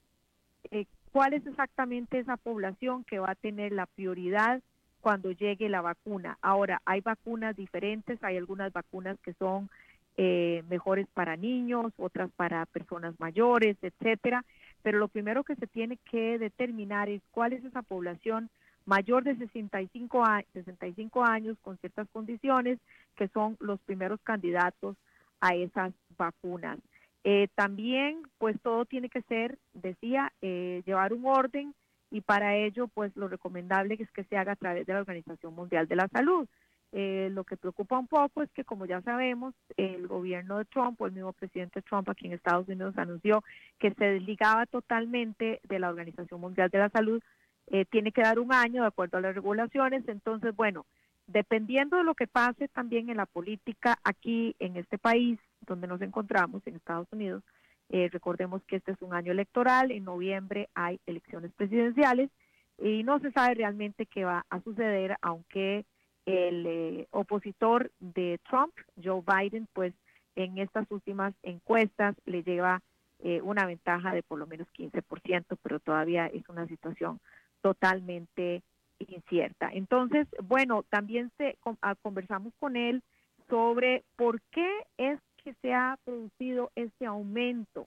eh, cuál es exactamente esa población que va a tener la prioridad cuando llegue la vacuna. Ahora, hay vacunas diferentes, hay algunas vacunas que son eh, mejores para niños, otras para personas mayores, etcétera. Pero lo primero que se tiene que determinar es cuál es esa población mayor de 65, 65 años con ciertas condiciones que son los primeros candidatos a esas vacunas. Eh, también, pues todo tiene que ser, decía, eh, llevar un orden y para ello, pues lo recomendable es que se haga a través de la Organización Mundial de la Salud. Eh, lo que preocupa un poco es que, como ya sabemos, el gobierno de Trump o el mismo presidente Trump aquí en Estados Unidos anunció que se desligaba totalmente de la Organización Mundial de la Salud. Eh, tiene que dar un año de acuerdo a las regulaciones. Entonces, bueno, dependiendo de lo que pase también en la política aquí en este país donde nos encontramos, en Estados Unidos, eh, recordemos que este es un año electoral, en noviembre hay elecciones presidenciales y no se sabe realmente qué va a suceder, aunque el eh, opositor de Trump, Joe Biden, pues en estas últimas encuestas le lleva eh, una ventaja de por lo menos 15%, pero todavía es una situación totalmente incierta. Entonces, bueno, también se, ah, conversamos con él sobre por qué es que se ha producido este aumento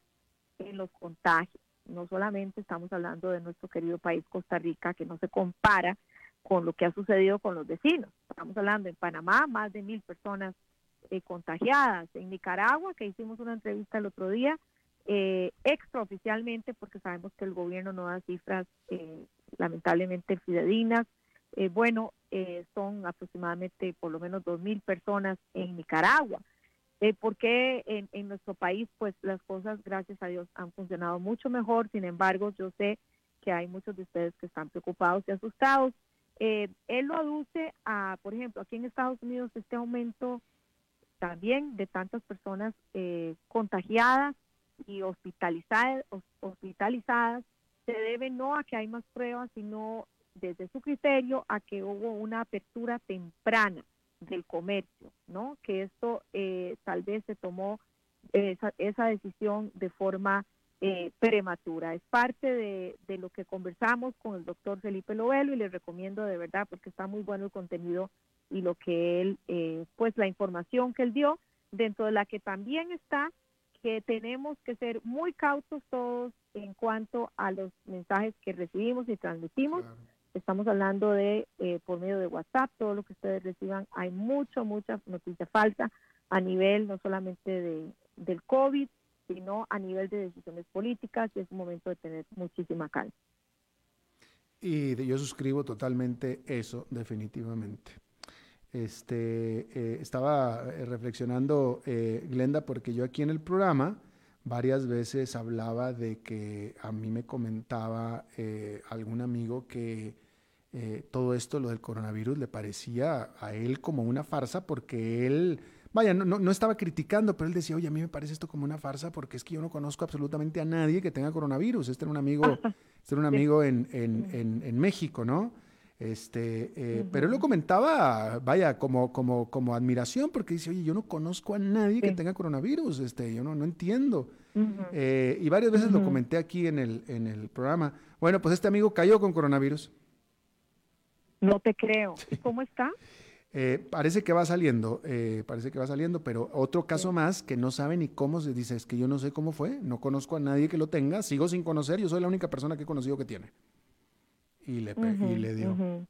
en los contagios. No solamente estamos hablando de nuestro querido país Costa Rica, que no se compara con lo que ha sucedido con los vecinos. Estamos hablando en Panamá, más de mil personas eh, contagiadas. En Nicaragua, que hicimos una entrevista el otro día, eh, extraoficialmente, porque sabemos que el gobierno no da cifras eh, lamentablemente fidedinas. Eh, bueno, son aproximadamente por lo menos dos mil personas en Nicaragua eh, porque en, en, nuestro país pues las cosas gracias a Dios han funcionado mucho mejor, sin embargo yo sé que hay muchos de ustedes que están preocupados y asustados. Eh, él lo aduce a, por ejemplo, aquí en Estados Unidos este aumento también de tantas personas eh, contagiadas y hospitalizadas, hospitalizadas se debe no a que hay más pruebas, sino desde su criterio a que hubo una apertura temprana del comercio, ¿no? Que esto eh, tal vez se tomó esa, esa decisión de forma eh, prematura. Es parte de, lo que conversamos con el doctor Felipe Lovelo y le recomiendo de verdad porque está muy bueno el contenido y lo que él, eh, pues la información que él dio, dentro de la que también está que tenemos que ser muy cautos todos en cuanto a los mensajes que recibimos y transmitimos. Estamos hablando de, eh, por medio de WhatsApp, todo lo que ustedes reciban, hay mucho, mucha noticia falsa a nivel no solamente de, del COVID, sino a nivel de decisiones políticas y es un momento de tener muchísima calma. Y yo suscribo totalmente eso, definitivamente. Este, eh, estaba eh, reflexionando, Glenda, porque yo aquí en el programa varias veces hablaba de que a mí me comentaba algún amigo que eh, todo esto, lo del coronavirus, le parecía a él como una farsa porque él, vaya, no, no, estaba criticando, pero él decía, oye, a mí me parece esto como una farsa porque es que yo no conozco absolutamente a nadie que tenga coronavirus. Este era un amigo, este era un amigo en, en, en, México, ¿no? Este, eh, Pero él lo comentaba, vaya, como, como, como admiración, porque dice, oye, yo no conozco a nadie que tenga coronavirus, este, yo no, no entiendo. Eh, y varias veces lo comenté aquí en el, en el programa. Bueno, pues este amigo cayó con coronavirus. No te creo. ¿Cómo está? Eh, parece que va saliendo, parece que va saliendo, pero otro caso más que no sabe ni cómo se dice, es que yo no sé cómo fue, no conozco a nadie que lo tenga, sigo sin conocer, yo soy la única persona que he conocido que tiene. Y le, y le dio.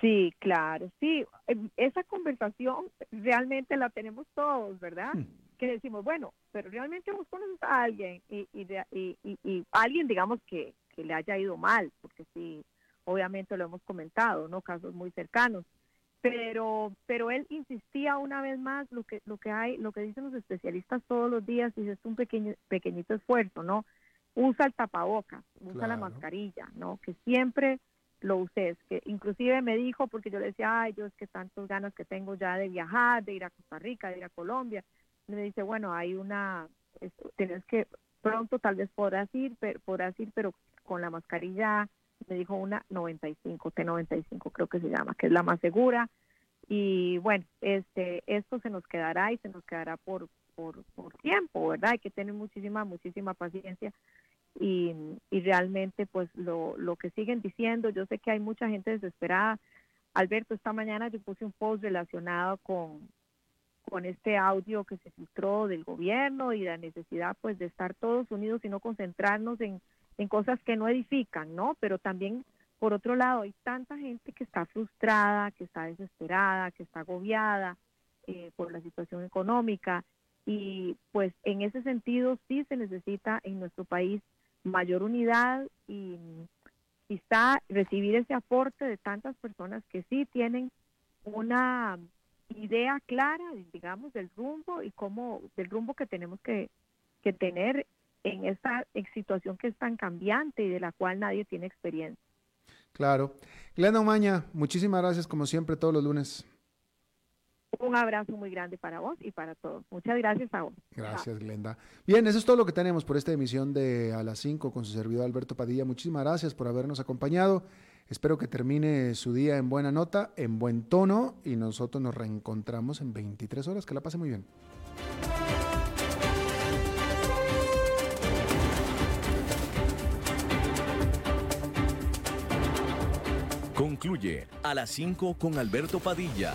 Sí, claro, sí. Em, esa conversación realmente la tenemos todos, ¿verdad? Hmm. Que decimos, bueno, pero realmente vos conoces a alguien y, y, y, y, alguien, digamos, que, que le haya ido mal, porque sí, obviamente lo hemos comentado, ¿no? Casos muy cercanos. Pero, pero él insistía una vez más lo que, lo que hay, lo que dicen los especialistas todos los días, y es un pequeño, pequeñito esfuerzo, ¿no? Usa el tapabocas, usa la mascarilla, ¿no? Que siempre lo usé. que inclusive me dijo, porque yo le decía, ay, yo es que tantos ganas que tengo ya de viajar, de ir a Costa Rica, de ir a Colombia. me dice, bueno, hay una, tienes que, pronto tal vez podrás ir, pero, podrás ir, pero con la mascarilla, me dijo una 95, T95 creo que se llama, que es la más segura. Y bueno, este, esto se nos quedará y se nos quedará por, por, por tiempo, ¿verdad? Hay que tener muchísima, muchísima paciencia y, realmente pues lo, lo que siguen diciendo, yo sé que hay mucha gente desesperada. Alberto, esta mañana yo puse un post relacionado con, con este audio que se filtró del gobierno y la necesidad pues de estar todos unidos y no concentrarnos en, en cosas que no edifican, ¿no? Pero también, por otro lado, hay tanta gente que está frustrada, que está desesperada, que está agobiada eh, por la situación económica y pues en ese sentido sí se necesita en nuestro país mayor unidad y quizá recibir ese aporte de tantas personas que sí tienen una idea clara, digamos, del rumbo y cómo, del rumbo que tenemos que, que tener en esta situación que es tan cambiante y de la cual nadie tiene experiencia. Claro. Glenda Omaña, muchísimas gracias como siempre todos los lunes. Un abrazo muy grande para vos y para todos. Muchas gracias a vos. Gracias, Glenda. Bien, eso es todo lo que tenemos por esta emisión de A las 5 con su servidor Alberto Padilla. Muchísimas gracias por habernos acompañado. Espero que termine su día en buena nota, en buen tono y nosotros nos reencontramos en 23 horas. Que la pase muy bien. Concluye a las 5 con Alberto Padilla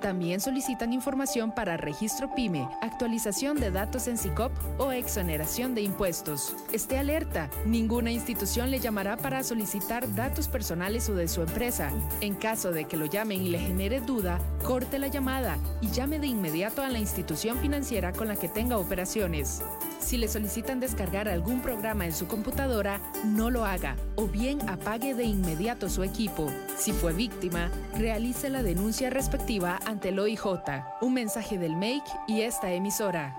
también solicitan información para registro PYME, actualización de datos en SICOP o exoneración de impuestos. Esté alerta, ninguna institución le llamará para solicitar datos personales o de su empresa. En caso de que lo llamen y le genere duda, corte la llamada y llame de inmediato a la institución financiera con la que tenga operaciones. Si le solicitan descargar algún programa en su computadora, no lo haga o bien apague de inmediato su equipo. Si fue víctima, realice la denuncia respectiva ante el OIJ. Un mensaje del MAKE y esta emisora.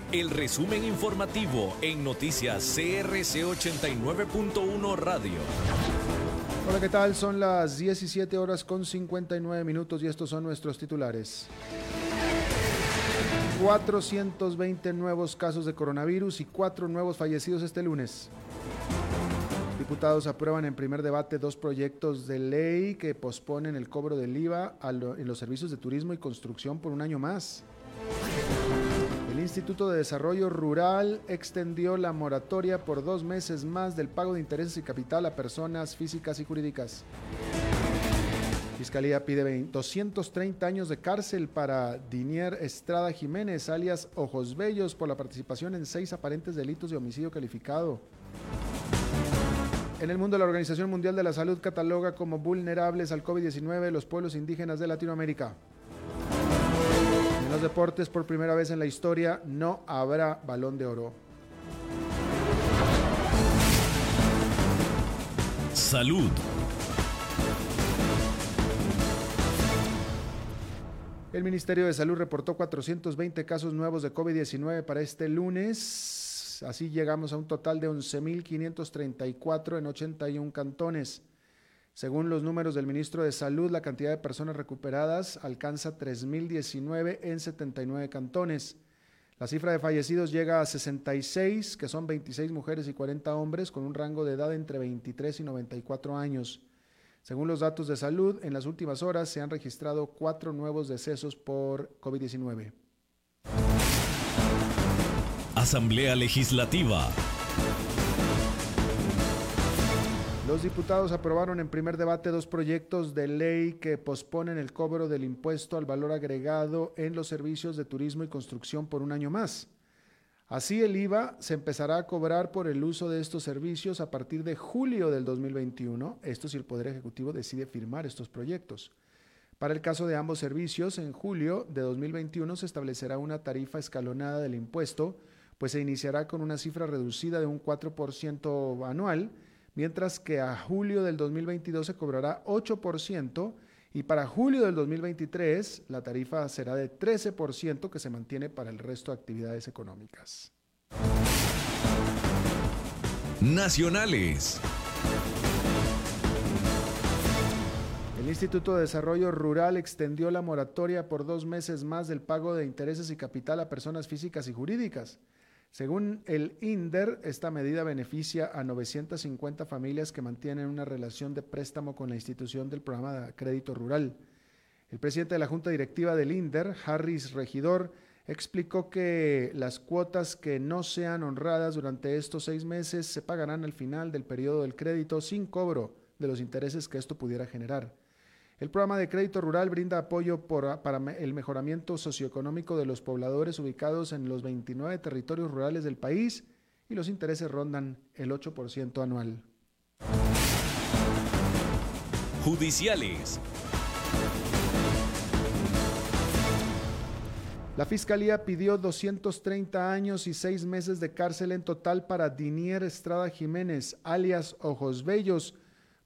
el resumen informativo en noticias CRC 89.1 Radio. Hola, ¿qué tal? Son las 17 horas con 59 minutos y estos son nuestros titulares. 420 nuevos casos de coronavirus y cuatro nuevos fallecidos este lunes. Diputados aprueban en primer debate dos proyectos de ley que posponen el cobro del IVA en los servicios de turismo y construcción por un año más. El Instituto de Desarrollo Rural extendió la moratoria por dos meses más del pago de intereses y capital a personas físicas y jurídicas. Fiscalía pide 230 años de cárcel para Dinier Estrada Jiménez, alias Ojos Bellos, por la participación en seis aparentes delitos de homicidio calificado. En el mundo, la Organización Mundial de la Salud cataloga como vulnerables al COVID-19 los pueblos indígenas de Latinoamérica. Los deportes, por primera vez en la historia, no habrá balón de oro. Salud. El Ministerio de Salud reportó 420 casos nuevos de COVID-19 para este lunes. Así llegamos a un total de 11.534 en 81 cantones. Según los números del ministro de Salud, la cantidad de personas recuperadas alcanza 3.019 en 79 cantones. La cifra de fallecidos llega a 66, que son 26 mujeres y 40 hombres, con un rango de edad entre 23 y 94 años. Según los datos de salud, en las últimas horas se han registrado cuatro nuevos decesos por COVID-19. Asamblea Legislativa. Los diputados aprobaron en primer debate dos proyectos de ley que posponen el cobro del impuesto al valor agregado en los servicios de turismo y construcción por un año más. Así el IVA se empezará a cobrar por el uso de estos servicios a partir de julio del 2021, esto si el Poder Ejecutivo decide firmar estos proyectos. Para el caso de ambos servicios, en julio de 2021 se establecerá una tarifa escalonada del impuesto, pues se iniciará con una cifra reducida de un 4% anual, mientras que a julio del 2022 se cobrará 8% y para julio del 2023 la tarifa será de 13% que se mantiene para el resto de actividades económicas. Nacionales. El Instituto de Desarrollo Rural extendió la moratoria por dos meses más del pago de intereses y capital a personas físicas y jurídicas. Según el INDER, esta medida beneficia a 950 familias que mantienen una relación de préstamo con la institución del programa de crédito rural. El presidente de la Junta Directiva del INDER, Harris Regidor, explicó que las cuotas que no sean honradas durante estos seis meses se pagarán al final del periodo del crédito sin cobro de los intereses que esto pudiera generar. El programa de crédito rural brinda apoyo para el mejoramiento socioeconómico de los pobladores ubicados en los 29 territorios rurales del país y los intereses rondan el 8% anual. Judiciales. La Fiscalía pidió 230 años y seis meses de cárcel en total para Dinier Estrada Jiménez, alias Ojos Bellos,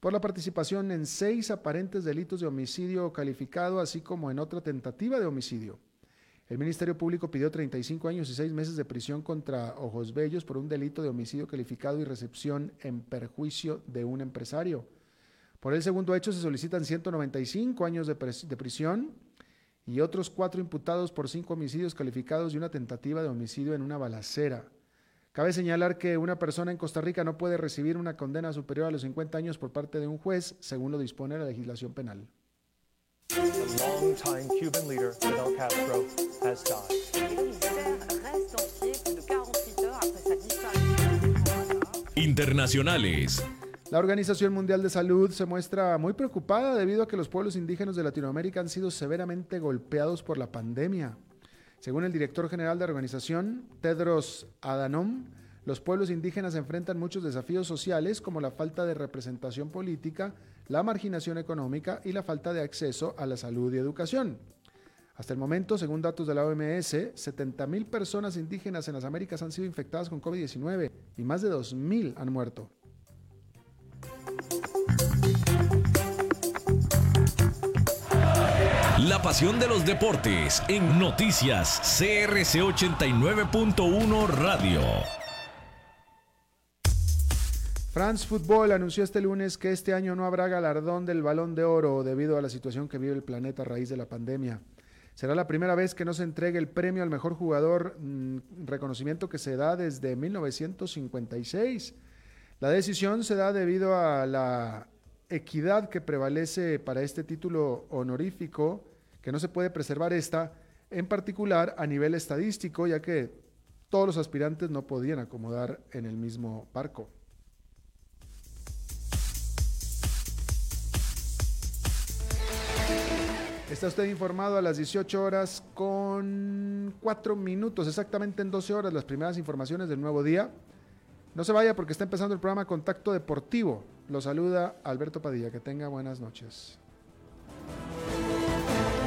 por la participación en seis aparentes delitos de homicidio calificado, así como en otra tentativa de homicidio. El Ministerio Público pidió 35 años y seis meses de prisión contra Ojos Bellos por un delito de homicidio calificado y recepción en perjuicio de un empresario. Por el segundo hecho se solicitan 195 años de, de prisión y otros cuatro imputados por cinco homicidios calificados y una tentativa de homicidio en una balacera. Cabe señalar que una persona en Costa Rica no puede recibir una condena superior a los 50 años por parte de un juez, según lo dispone la legislación penal. Internacionales. La Organización Mundial de Salud se muestra muy preocupada debido a que los pueblos indígenas de Latinoamérica han sido severamente golpeados por la pandemia. Según el director general de la organización, Tedros Adhanom, los pueblos indígenas enfrentan muchos desafíos sociales como la falta de representación política, la marginación económica y la falta de acceso a la salud y educación. Hasta el momento, según datos de la OMS, 70.000 personas indígenas en las Américas han sido infectadas con COVID-19 y más de 2.000 han muerto. La pasión de los deportes en noticias CRC 89.1 Radio. France Football anunció este lunes que este año no habrá galardón del balón de oro debido a la situación que vive el planeta a raíz de la pandemia. Será la primera vez que no se entregue el premio al mejor jugador, mm, reconocimiento que se da desde 1956. La decisión se da debido a la equidad que prevalece para este título honorífico, que no se puede preservar esta, en particular a nivel estadístico, ya que todos los aspirantes no podían acomodar en el mismo barco. Está usted informado a las 18 horas con 4 minutos, exactamente en 12 horas, las primeras informaciones del nuevo día. No se vaya porque está empezando el programa Contacto Deportivo. Lo saluda Alberto Padilla. Que tenga buenas noches.